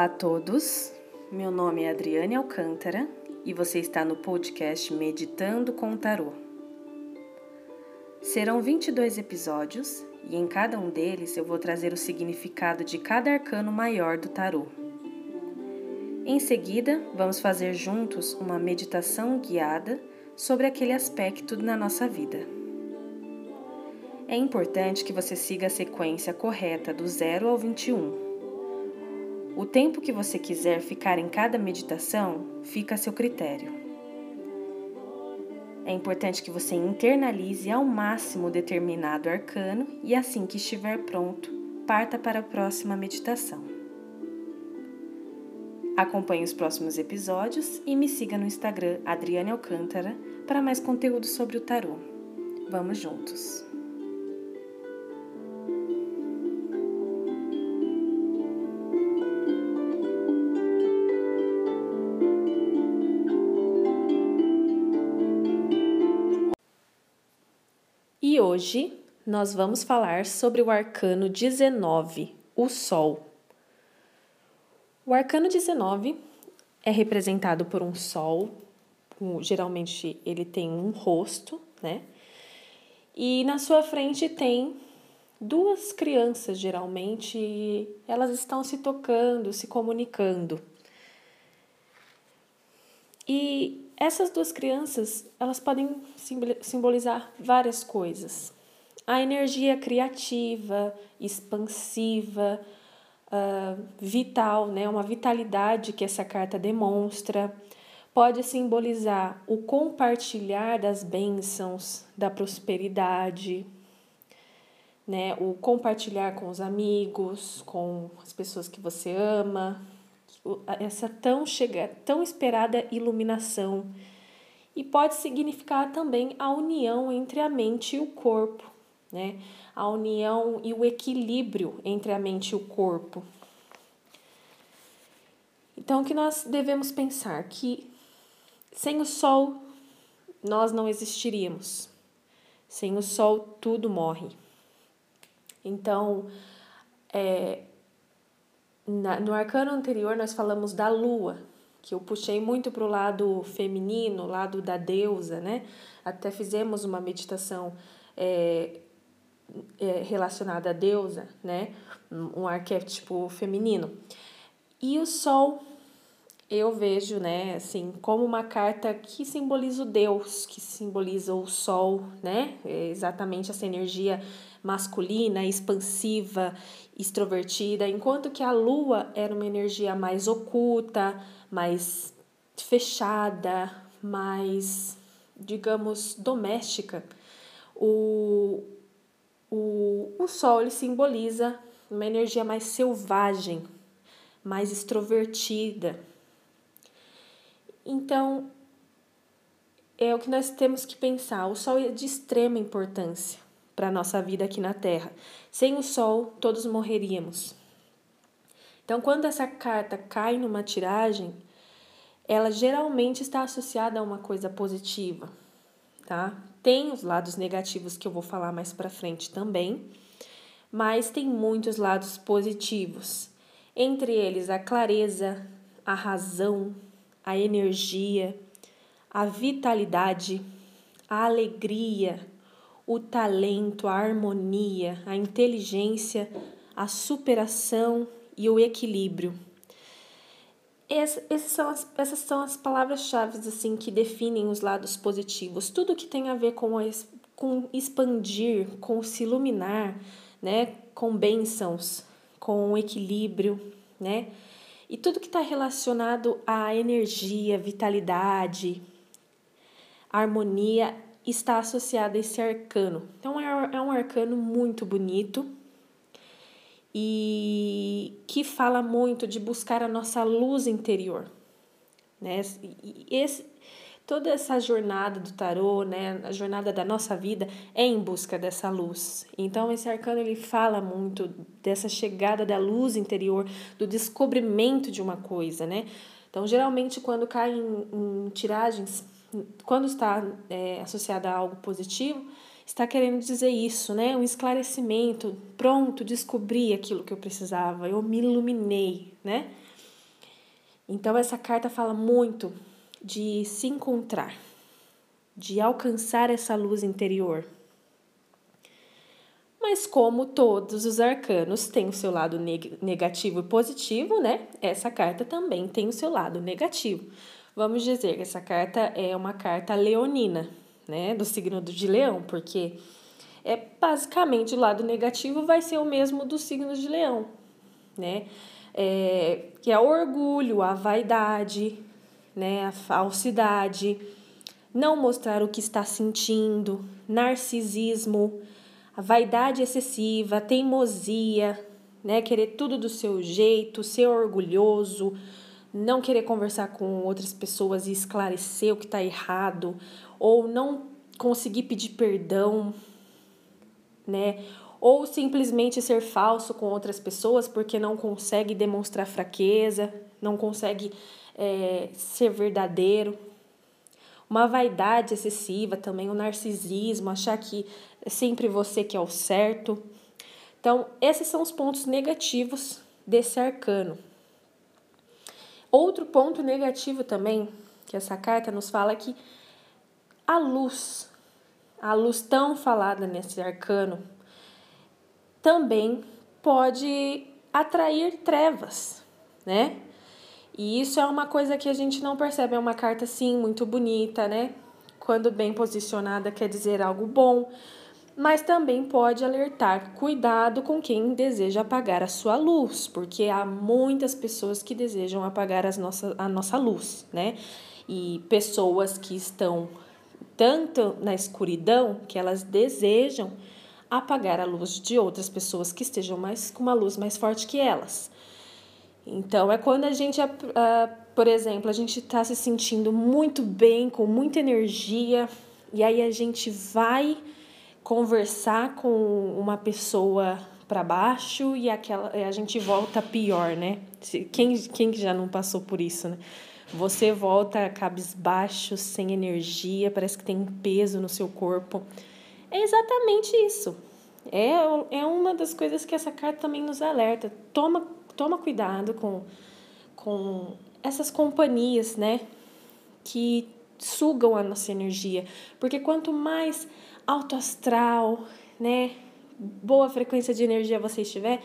Olá a todos, meu nome é Adriane Alcântara e você está no podcast Meditando com Tarô. Serão 22 episódios e em cada um deles eu vou trazer o significado de cada arcano maior do tarô. Em seguida, vamos fazer juntos uma meditação guiada sobre aquele aspecto na nossa vida. É importante que você siga a sequência correta do 0 ao 21 o tempo que você quiser ficar em cada meditação fica a seu critério. É importante que você internalize ao máximo determinado arcano e, assim que estiver pronto, parta para a próxima meditação. Acompanhe os próximos episódios e me siga no Instagram Adriane Alcântara para mais conteúdo sobre o tarô. Vamos juntos! E hoje nós vamos falar sobre o arcano 19, o Sol. O arcano 19 é representado por um sol, geralmente ele tem um rosto, né? E na sua frente tem duas crianças, geralmente, elas estão se tocando, se comunicando. E essas duas crianças, elas podem simbolizar várias coisas. A energia criativa, expansiva, uh, vital, né? uma vitalidade que essa carta demonstra. Pode simbolizar o compartilhar das bênçãos, da prosperidade, né? o compartilhar com os amigos, com as pessoas que você ama, essa tão chega, tão esperada iluminação. E pode significar também a união entre a mente e o corpo, né? A união e o equilíbrio entre a mente e o corpo. Então, o que nós devemos pensar? Que sem o sol nós não existiríamos. Sem o sol tudo morre. Então, é, na, no arcano anterior, nós falamos da lua, que eu puxei muito para o lado feminino, lado da deusa, né? Até fizemos uma meditação é, é, relacionada à deusa, né? Um arquétipo feminino. E o sol, eu vejo, né, assim, como uma carta que simboliza o Deus, que simboliza o sol, né? É exatamente essa energia masculina, expansiva, extrovertida, enquanto que a lua era uma energia mais oculta, mais fechada, mais, digamos, doméstica. O, o, o sol ele simboliza uma energia mais selvagem, mais extrovertida. Então, é o que nós temos que pensar. O sol é de extrema importância para a nossa vida aqui na Terra. Sem o Sol, todos morreríamos. Então, quando essa carta cai numa tiragem, ela geralmente está associada a uma coisa positiva, tá? Tem os lados negativos que eu vou falar mais para frente também, mas tem muitos lados positivos. Entre eles a clareza, a razão, a energia, a vitalidade, a alegria, o talento, a harmonia, a inteligência, a superação e o equilíbrio. Essas são as, essas são as palavras-chave assim, que definem os lados positivos. Tudo que tem a ver com, a, com expandir, com se iluminar, né? com bênçãos, com equilíbrio, né? E tudo que está relacionado à energia, vitalidade, harmonia está associada a esse arcano. Então, é, é um arcano muito bonito e que fala muito de buscar a nossa luz interior. Né? Esse, toda essa jornada do tarô, né, a jornada da nossa vida é em busca dessa luz. Então esse arcano ele fala muito dessa chegada da luz interior, do descobrimento de uma coisa, né? Então geralmente quando cai em, em tiragens quando está é, associada a algo positivo, está querendo dizer isso, né? Um esclarecimento. Pronto, descobri aquilo que eu precisava, eu me iluminei, né? Então, essa carta fala muito de se encontrar, de alcançar essa luz interior. Mas como todos os arcanos têm o seu lado negativo e positivo, né? Essa carta também tem o seu lado negativo. Vamos dizer que essa carta é uma carta leonina, né? Do signo de Leão, porque é basicamente o lado negativo vai ser o mesmo do signo de Leão, né? é, que é o orgulho, a vaidade, né, a falsidade, não mostrar o que está sentindo, narcisismo, a vaidade excessiva, teimosia, né, querer tudo do seu jeito, ser orgulhoso, não querer conversar com outras pessoas e esclarecer o que está errado, ou não conseguir pedir perdão, né? ou simplesmente ser falso com outras pessoas porque não consegue demonstrar fraqueza, não consegue é, ser verdadeiro. Uma vaidade excessiva também, o um narcisismo, achar que é sempre você que é o certo. Então, esses são os pontos negativos desse arcano. Outro ponto negativo também, que essa carta nos fala é que a luz, a luz tão falada nesse arcano, também pode atrair trevas, né? E isso é uma coisa que a gente não percebe, é uma carta sim muito bonita, né? Quando bem posicionada quer dizer algo bom, mas também pode alertar cuidado com quem deseja apagar a sua luz, porque há muitas pessoas que desejam apagar as nossa, a nossa luz, né? E pessoas que estão tanto na escuridão que elas desejam apagar a luz de outras pessoas que estejam mais com uma luz mais forte que elas. Então é quando a gente, uh, por exemplo, a gente está se sentindo muito bem, com muita energia, e aí a gente vai conversar com uma pessoa para baixo e aquela a gente volta pior, né? Quem, quem já não passou por isso, né? Você volta cabisbaixo, sem energia, parece que tem um peso no seu corpo. É exatamente isso. É, é uma das coisas que essa carta também nos alerta. Toma, toma cuidado com, com essas companhias, né? Que sugam a nossa energia. Porque quanto mais alto astral, né? Boa frequência de energia você estiver,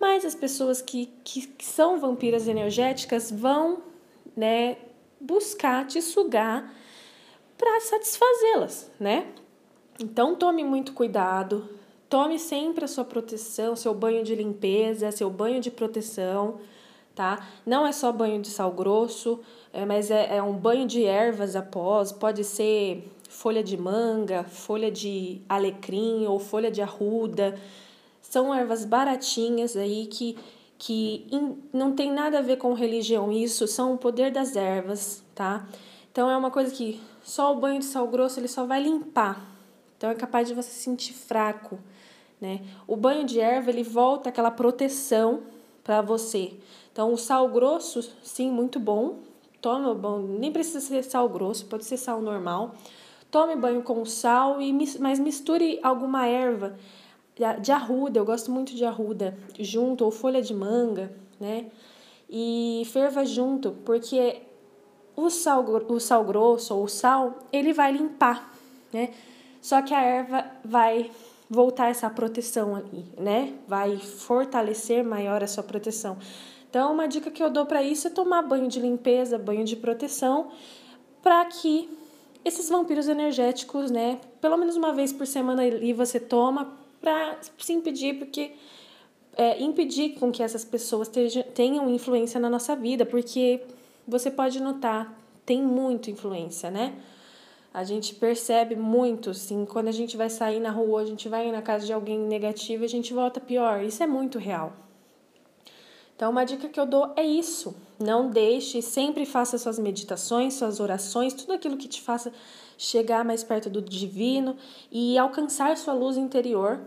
mais as pessoas que, que, que são vampiras energéticas vão, né? Buscar te sugar para satisfazê-las, né? Então tome muito cuidado, tome sempre a sua proteção, seu banho de limpeza, seu banho de proteção, tá? Não é só banho de sal grosso, é, mas é, é um banho de ervas após, pode ser folha de manga, folha de alecrim ou folha de arruda. São ervas baratinhas aí que, que in, não tem nada a ver com religião, isso são o poder das ervas, tá? Então é uma coisa que só o banho de sal grosso ele só vai limpar então é capaz de você se sentir fraco, né? O banho de erva ele volta aquela proteção para você. Então o sal grosso, sim, muito bom. Toma bom, nem precisa ser sal grosso, pode ser sal normal. Tome banho com sal e mas misture alguma erva de arruda, eu gosto muito de arruda, junto ou folha de manga, né? E ferva junto, porque o sal, o sal grosso ou o sal, ele vai limpar, né? Só que a erva vai voltar essa proteção ali, né? Vai fortalecer maior a sua proteção. Então, uma dica que eu dou para isso é tomar banho de limpeza, banho de proteção, para que esses vampiros energéticos, né, pelo menos uma vez por semana ali você toma para se impedir, porque é, impedir com que essas pessoas tenham influência na nossa vida, porque você pode notar, tem muita influência, né? a gente percebe muito, assim, quando a gente vai sair na rua, a gente vai na casa de alguém negativo, a gente volta pior. Isso é muito real. Então, uma dica que eu dou é isso. Não deixe, sempre faça suas meditações, suas orações, tudo aquilo que te faça chegar mais perto do divino e alcançar sua luz interior.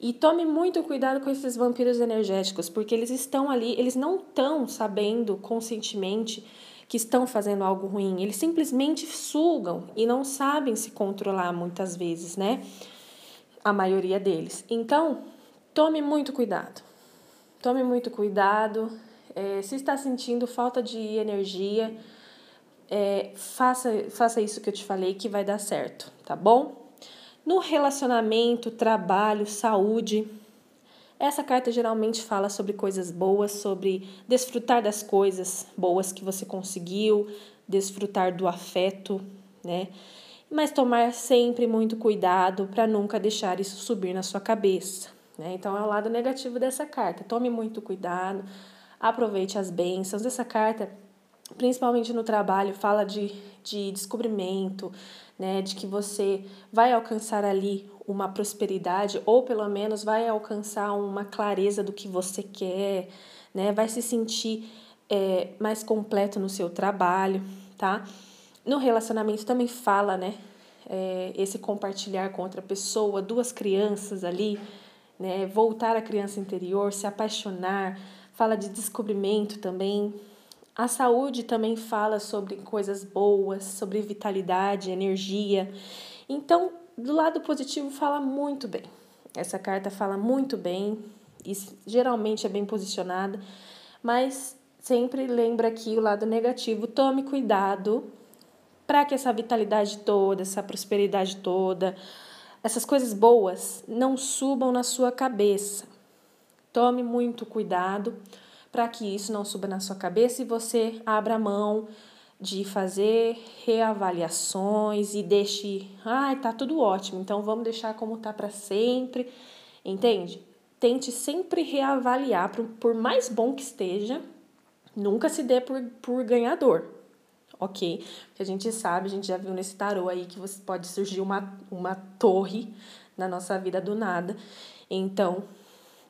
E tome muito cuidado com esses vampiros energéticos, porque eles estão ali, eles não estão sabendo conscientemente que estão fazendo algo ruim. Eles simplesmente sugam e não sabem se controlar muitas vezes, né? a maioria deles. Então, tome muito cuidado. Tome muito cuidado. É, se está sentindo falta de energia, é, faça, faça isso que eu te falei que vai dar certo, tá bom? No relacionamento, trabalho, saúde, essa carta geralmente fala sobre coisas boas, sobre desfrutar das coisas boas que você conseguiu, desfrutar do afeto, né? Mas tomar sempre muito cuidado para nunca deixar isso subir na sua cabeça. Né? Então é o lado negativo dessa carta. Tome muito cuidado, aproveite as bênçãos. Essa carta, principalmente no trabalho, fala de, de descobrimento, né? de que você vai alcançar ali uma prosperidade, ou pelo menos vai alcançar uma clareza do que você quer, né? vai se sentir é, mais completo no seu trabalho, tá? No relacionamento também fala, né? É, esse compartilhar com outra pessoa, duas crianças ali, né? Voltar à criança interior, se apaixonar, fala de descobrimento também. A saúde também fala sobre coisas boas, sobre vitalidade, energia. Então, do lado positivo, fala muito bem. Essa carta fala muito bem e geralmente é bem posicionada, mas sempre lembra aqui o lado negativo. Tome cuidado para que essa vitalidade toda, essa prosperidade toda, essas coisas boas não subam na sua cabeça. Tome muito cuidado para que isso não suba na sua cabeça e você abra mão de fazer reavaliações e deixe, ai, tá tudo ótimo, então vamos deixar como tá para sempre, entende? Tente sempre reavaliar, por mais bom que esteja, nunca se dê por, por ganhador, ok? Porque a gente sabe, a gente já viu nesse tarô aí que você pode surgir uma, uma torre na nossa vida do nada. Então,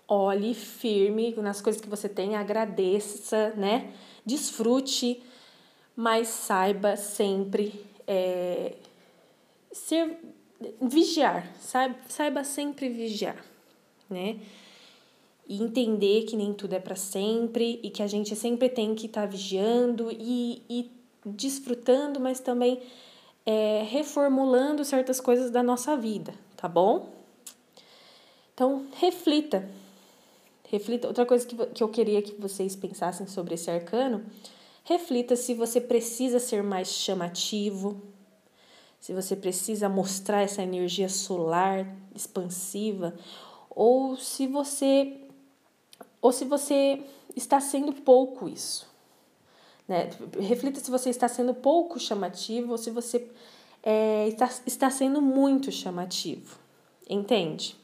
olhe firme nas coisas que você tem, agradeça, né? Desfrute, mas saiba sempre é, ser vigiar, saiba, saiba sempre vigiar, né? E entender que nem tudo é para sempre e que a gente sempre tem que estar tá vigiando e, e desfrutando, mas também é, reformulando certas coisas da nossa vida, tá bom? Então, reflita. Reflita. Outra coisa que, que eu queria que vocês pensassem sobre esse arcano, reflita se você precisa ser mais chamativo, se você precisa mostrar essa energia solar expansiva, ou se você ou se você está sendo pouco isso. Né? Reflita se você está sendo pouco chamativo ou se você é, está, está sendo muito chamativo. Entende?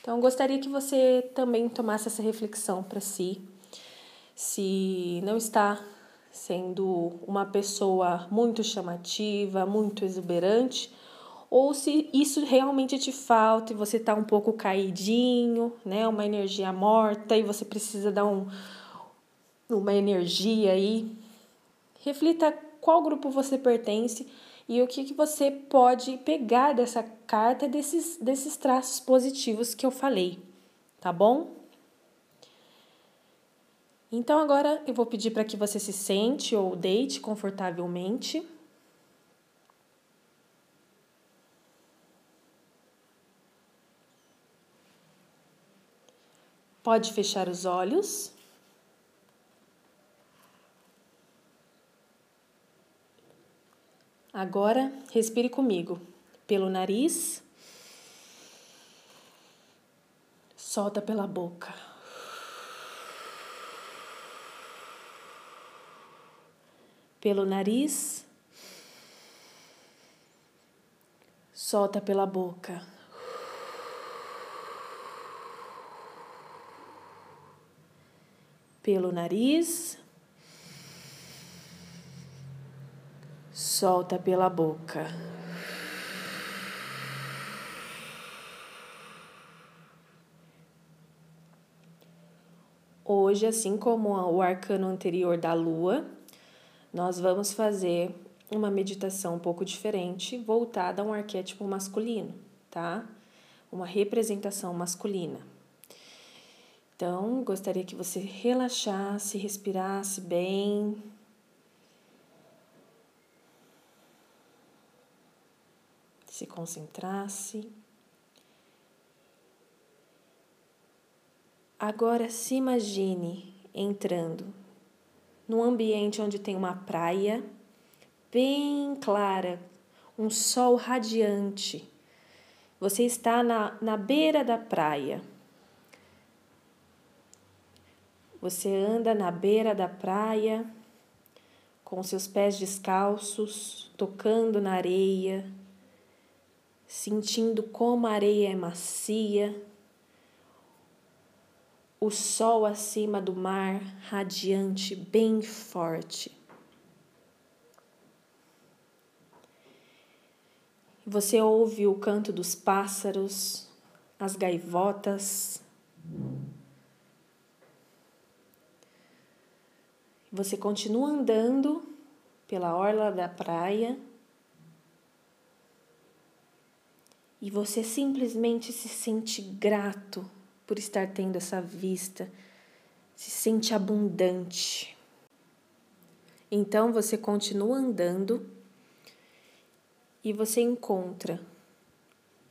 Então, gostaria que você também tomasse essa reflexão para si. Se não está sendo uma pessoa muito chamativa, muito exuberante, ou se isso realmente te falta e você está um pouco caidinho, né, uma energia morta e você precisa dar um, uma energia aí Reflita qual grupo você pertence e o que, que você pode pegar dessa carta, desses, desses traços positivos que eu falei, tá bom? Então agora eu vou pedir para que você se sente ou deite confortavelmente. Pode fechar os olhos. Agora, respire comigo. Pelo nariz. Solta pela boca. Pelo nariz. Solta pela boca. Pelo nariz. Solta pela boca. Hoje, assim como o arcano anterior da lua, nós vamos fazer uma meditação um pouco diferente, voltada a um arquétipo masculino, tá? Uma representação masculina. Então, gostaria que você relaxasse, respirasse bem, se concentrasse Agora se imagine entrando num ambiente onde tem uma praia bem clara, um sol radiante. Você está na, na beira da praia. Você anda na beira da praia com seus pés descalços, tocando na areia, sentindo como a areia é macia, o sol acima do mar radiante, bem forte. Você ouve o canto dos pássaros, as gaivotas. Você continua andando pela orla da praia e você simplesmente se sente grato por estar tendo essa vista, se sente abundante. Então você continua andando e você encontra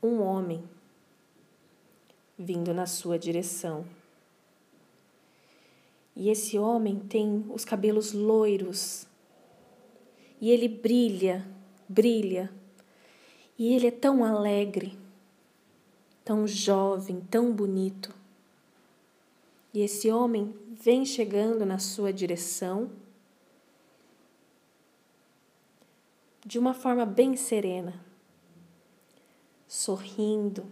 um homem vindo na sua direção. E esse homem tem os cabelos loiros e ele brilha, brilha. E ele é tão alegre, tão jovem, tão bonito. E esse homem vem chegando na sua direção de uma forma bem serena, sorrindo.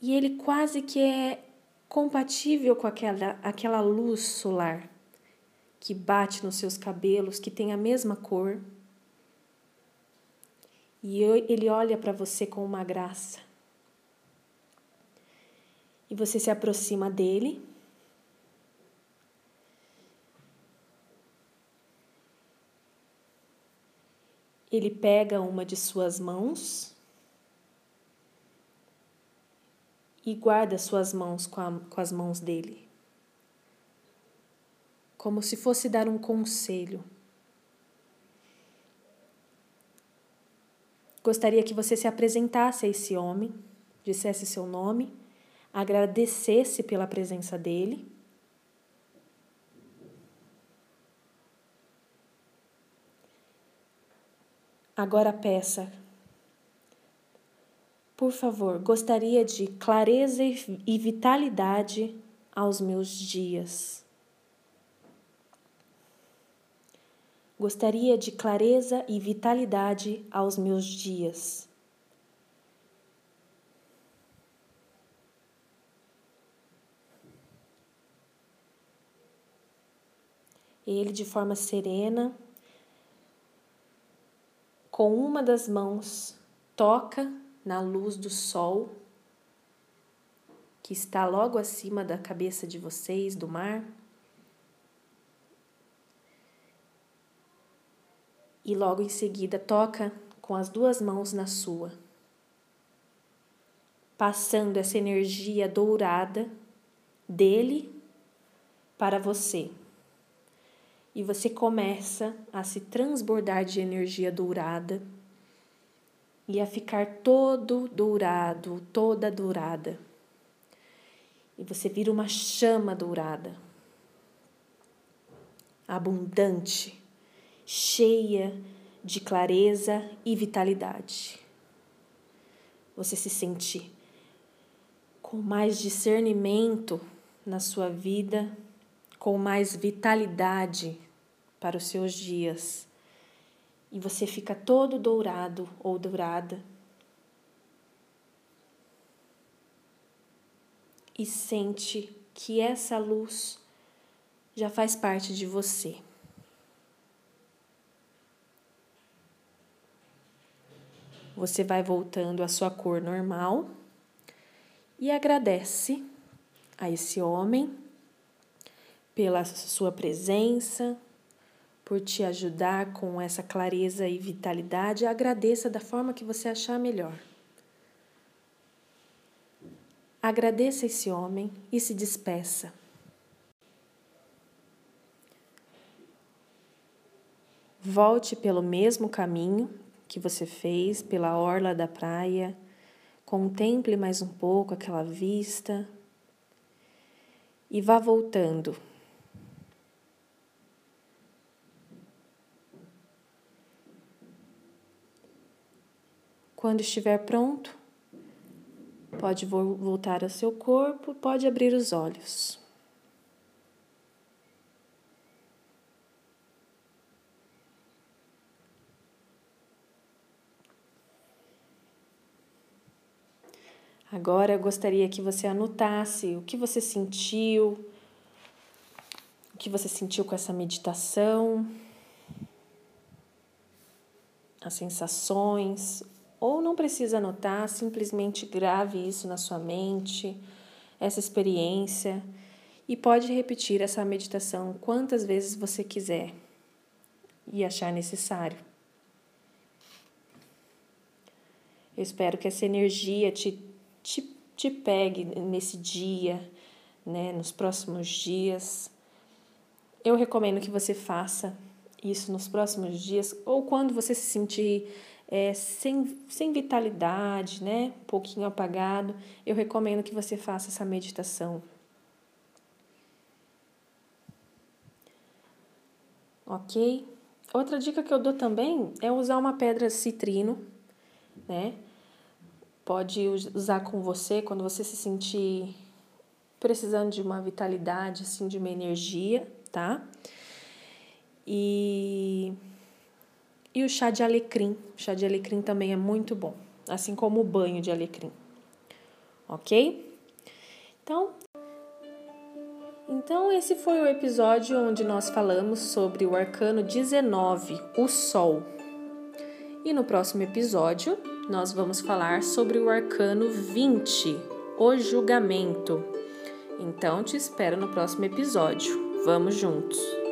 E ele quase que é compatível com aquela, aquela luz solar que bate nos seus cabelos, que tem a mesma cor. E ele olha para você com uma graça. E você se aproxima dele Ele pega uma de suas mãos e guarda suas mãos com, a, com as mãos dele, como se fosse dar um conselho. Gostaria que você se apresentasse a esse homem, dissesse seu nome, agradecesse pela presença dele Agora peça. Por favor, gostaria de clareza e vitalidade aos meus dias. Gostaria de clareza e vitalidade aos meus dias. Ele, de forma serena, com uma das mãos, toca na luz do sol que está logo acima da cabeça de vocês, do mar. E logo em seguida toca com as duas mãos na sua, passando essa energia dourada dele para você. E você começa a se transbordar de energia dourada e a ficar todo dourado, toda dourada. E você vira uma chama dourada, abundante, cheia de clareza e vitalidade. Você se sente com mais discernimento na sua vida, com mais vitalidade para os seus dias e você fica todo dourado ou dourada e sente que essa luz já faz parte de você. Você vai voltando à sua cor normal e agradece a esse homem pela sua presença, por te ajudar com essa clareza e vitalidade. Agradeça da forma que você achar melhor. Agradeça esse homem e se despeça. Volte pelo mesmo caminho que você fez, pela orla da praia. Contemple mais um pouco aquela vista, e vá voltando. Quando estiver pronto, pode voltar ao seu corpo, pode abrir os olhos. Agora eu gostaria que você anotasse o que você sentiu, o que você sentiu com essa meditação, as sensações, ou não precisa anotar, simplesmente grave isso na sua mente, essa experiência, e pode repetir essa meditação quantas vezes você quiser e achar necessário. Eu espero que essa energia te te, te pegue nesse dia, né, nos próximos dias. Eu recomendo que você faça isso nos próximos dias ou quando você se sentir é, sem, sem vitalidade, né, um pouquinho apagado, eu recomendo que você faça essa meditação. Ok? Outra dica que eu dou também é usar uma pedra citrino, né? Pode usar com você quando você se sentir precisando de uma vitalidade, assim, de uma energia, tá? E, e o chá de alecrim. O chá de alecrim também é muito bom, assim como o banho de alecrim. Ok? Então, então esse foi o episódio onde nós falamos sobre o arcano 19, o Sol. E no próximo episódio nós vamos falar sobre o arcano 20, o julgamento. Então te espero no próximo episódio. Vamos juntos!